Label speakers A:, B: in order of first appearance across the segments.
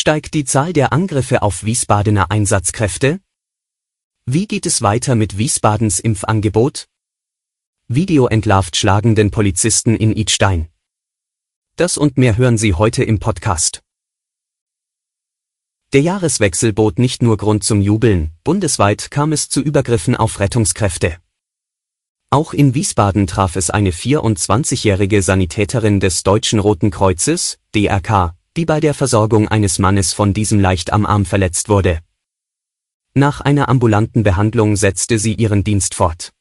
A: Steigt die Zahl der Angriffe auf Wiesbadener Einsatzkräfte? Wie geht es weiter mit Wiesbadens Impfangebot? Video entlarvt schlagenden Polizisten in Idstein. Das und mehr hören Sie heute im Podcast. Der Jahreswechsel bot nicht nur Grund zum Jubeln, bundesweit kam es zu Übergriffen auf Rettungskräfte. Auch in Wiesbaden traf es eine 24-jährige Sanitäterin des Deutschen Roten Kreuzes, DRK, die bei der Versorgung eines Mannes von diesem leicht am Arm verletzt wurde. Nach einer ambulanten Behandlung setzte sie ihren Dienst fort.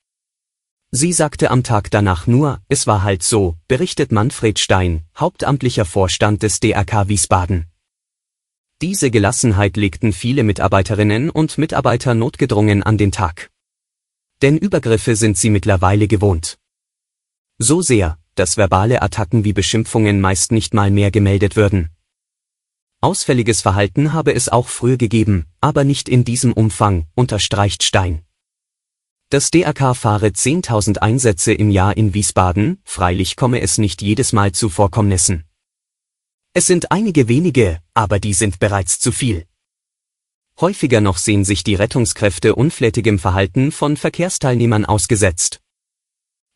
A: Sie sagte am Tag danach nur, es war halt so, berichtet Manfred Stein, hauptamtlicher Vorstand des DRK Wiesbaden. Diese Gelassenheit legten viele Mitarbeiterinnen und Mitarbeiter notgedrungen an den Tag. Denn Übergriffe sind sie mittlerweile gewohnt. So sehr, dass verbale Attacken wie Beschimpfungen meist nicht mal mehr gemeldet würden. Ausfälliges Verhalten habe es auch früher gegeben, aber nicht in diesem Umfang, unterstreicht Stein. Das DRK fahre 10.000 Einsätze im Jahr in Wiesbaden, freilich komme es nicht jedes Mal zu Vorkommnissen. Es sind einige wenige, aber die sind bereits zu viel. Häufiger noch sehen sich die Rettungskräfte unflätigem Verhalten von Verkehrsteilnehmern ausgesetzt.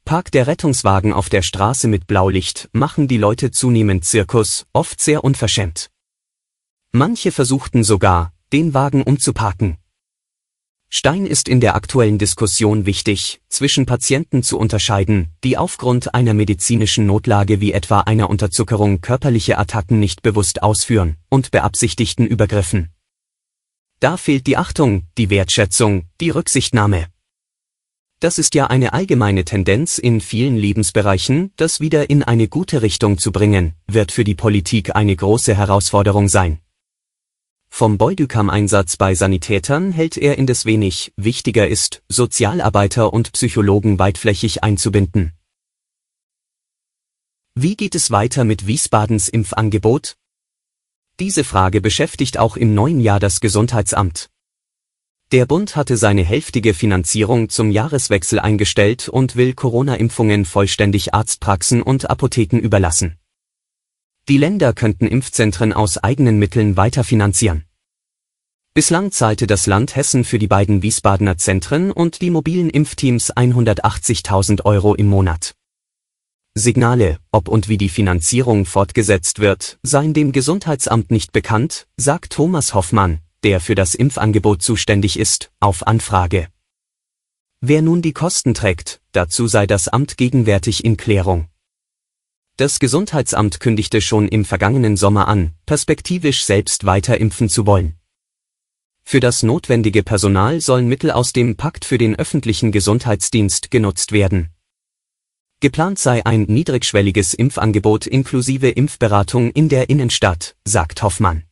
A: Parkt der Rettungswagen auf der Straße mit Blaulicht, machen die Leute zunehmend Zirkus, oft sehr unverschämt. Manche versuchten sogar, den Wagen umzuparken. Stein ist in der aktuellen Diskussion wichtig, zwischen Patienten zu unterscheiden, die aufgrund einer medizinischen Notlage wie etwa einer Unterzuckerung körperliche Attacken nicht bewusst ausführen, und beabsichtigten Übergriffen. Da fehlt die Achtung, die Wertschätzung, die Rücksichtnahme. Das ist ja eine allgemeine Tendenz in vielen Lebensbereichen, das wieder in eine gute Richtung zu bringen, wird für die Politik eine große Herausforderung sein. Vom Beudukam-Einsatz bei Sanitätern hält er indes wenig, wichtiger ist, Sozialarbeiter und Psychologen weitflächig einzubinden. Wie geht es weiter mit Wiesbadens Impfangebot? Diese Frage beschäftigt auch im neuen Jahr das Gesundheitsamt. Der Bund hatte seine hälftige Finanzierung zum Jahreswechsel eingestellt und will Corona-Impfungen vollständig Arztpraxen und Apotheken überlassen. Die Länder könnten Impfzentren aus eigenen Mitteln weiterfinanzieren. Bislang zahlte das Land Hessen für die beiden Wiesbadener Zentren und die mobilen Impfteams 180.000 Euro im Monat. Signale, ob und wie die Finanzierung fortgesetzt wird, seien dem Gesundheitsamt nicht bekannt, sagt Thomas Hoffmann, der für das Impfangebot zuständig ist, auf Anfrage. Wer nun die Kosten trägt, dazu sei das Amt gegenwärtig in Klärung. Das Gesundheitsamt kündigte schon im vergangenen Sommer an, perspektivisch selbst weiter impfen zu wollen. Für das notwendige Personal sollen Mittel aus dem Pakt für den öffentlichen Gesundheitsdienst genutzt werden. Geplant sei ein niedrigschwelliges Impfangebot inklusive Impfberatung in der Innenstadt, sagt Hoffmann.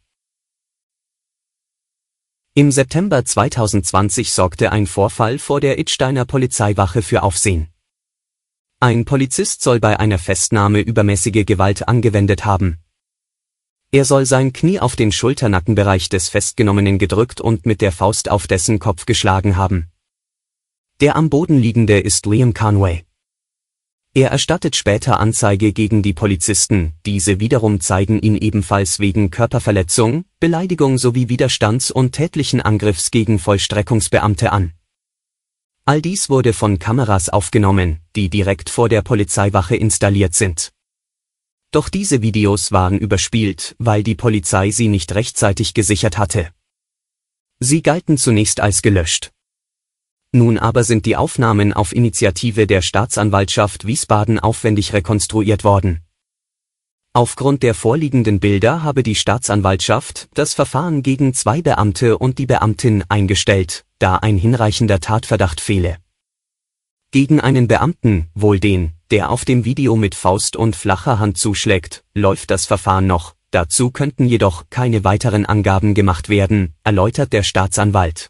A: Im September 2020 sorgte ein Vorfall vor der Idsteiner Polizeiwache für Aufsehen. Ein Polizist soll bei einer Festnahme übermäßige Gewalt angewendet haben. Er soll sein Knie auf den Schulternackenbereich des Festgenommenen gedrückt und mit der Faust auf dessen Kopf geschlagen haben. Der am Boden liegende ist Liam Conway. Er erstattet später Anzeige gegen die Polizisten, diese wiederum zeigen ihn ebenfalls wegen Körperverletzung, Beleidigung sowie Widerstands- und tätlichen Angriffs gegen Vollstreckungsbeamte an. All dies wurde von Kameras aufgenommen, die direkt vor der Polizeiwache installiert sind. Doch diese Videos waren überspielt, weil die Polizei sie nicht rechtzeitig gesichert hatte. Sie galten zunächst als gelöscht. Nun aber sind die Aufnahmen auf Initiative der Staatsanwaltschaft Wiesbaden aufwendig rekonstruiert worden. Aufgrund der vorliegenden Bilder habe die Staatsanwaltschaft das Verfahren gegen zwei Beamte und die Beamtin eingestellt, da ein hinreichender Tatverdacht fehle. Gegen einen Beamten, wohl den, der auf dem Video mit Faust und flacher Hand zuschlägt, läuft das Verfahren noch, Dazu könnten jedoch keine weiteren Angaben gemacht werden, erläutert der Staatsanwalt.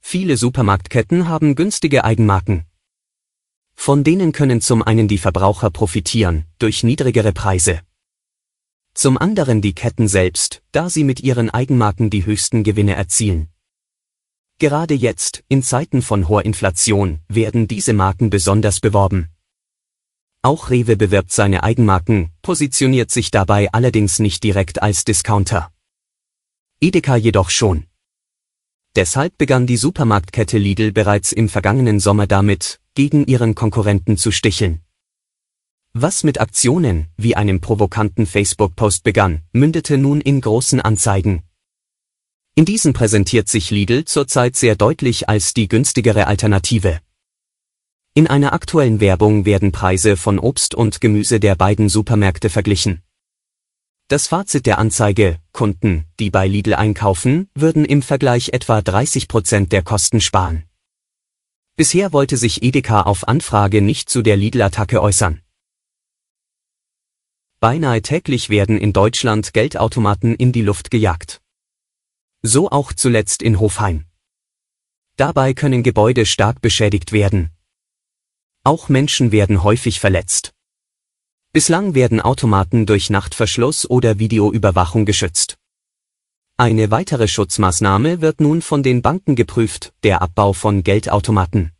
A: Viele Supermarktketten haben günstige Eigenmarken. Von denen können zum einen die Verbraucher profitieren, durch niedrigere Preise. Zum anderen die Ketten selbst, da sie mit ihren Eigenmarken die höchsten Gewinne erzielen. Gerade jetzt, in Zeiten von hoher Inflation, werden diese Marken besonders beworben. Auch Rewe bewirbt seine Eigenmarken, positioniert sich dabei allerdings nicht direkt als Discounter. Edeka jedoch schon. Deshalb begann die Supermarktkette Lidl bereits im vergangenen Sommer damit, gegen ihren Konkurrenten zu sticheln. Was mit Aktionen, wie einem provokanten Facebook-Post begann, mündete nun in großen Anzeigen. In diesen präsentiert sich Lidl zurzeit sehr deutlich als die günstigere Alternative. In einer aktuellen Werbung werden Preise von Obst und Gemüse der beiden Supermärkte verglichen. Das Fazit der Anzeige, Kunden, die bei Lidl einkaufen, würden im Vergleich etwa 30 Prozent der Kosten sparen. Bisher wollte sich Edeka auf Anfrage nicht zu der Lidl-Attacke äußern. Beinahe täglich werden in Deutschland Geldautomaten in die Luft gejagt. So auch zuletzt in Hofheim. Dabei können Gebäude stark beschädigt werden. Auch Menschen werden häufig verletzt. Bislang werden Automaten durch Nachtverschluss oder Videoüberwachung geschützt. Eine weitere Schutzmaßnahme wird nun von den Banken geprüft, der Abbau von Geldautomaten.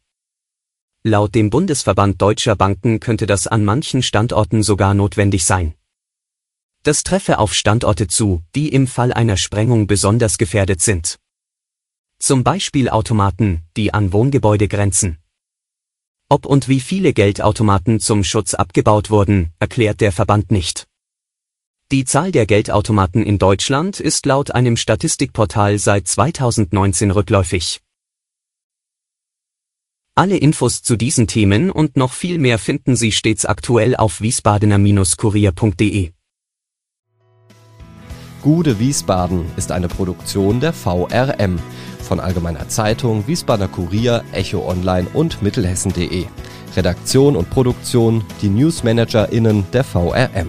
A: Laut dem Bundesverband deutscher Banken könnte das an manchen Standorten sogar notwendig sein. Das treffe auf Standorte zu, die im Fall einer Sprengung besonders gefährdet sind. Zum Beispiel Automaten, die an Wohngebäude grenzen. Ob und wie viele Geldautomaten zum Schutz abgebaut wurden, erklärt der Verband nicht. Die Zahl der Geldautomaten in Deutschland ist laut einem Statistikportal seit 2019 rückläufig. Alle Infos zu diesen Themen und noch viel mehr finden Sie stets aktuell auf wiesbadener-kurier.de.
B: Gude Wiesbaden ist eine Produktion der VRM von Allgemeiner Zeitung, Wiesbadener Kurier, Echo Online und Mittelhessen.de. Redaktion und Produktion die NewsmanagerInnen der VRM.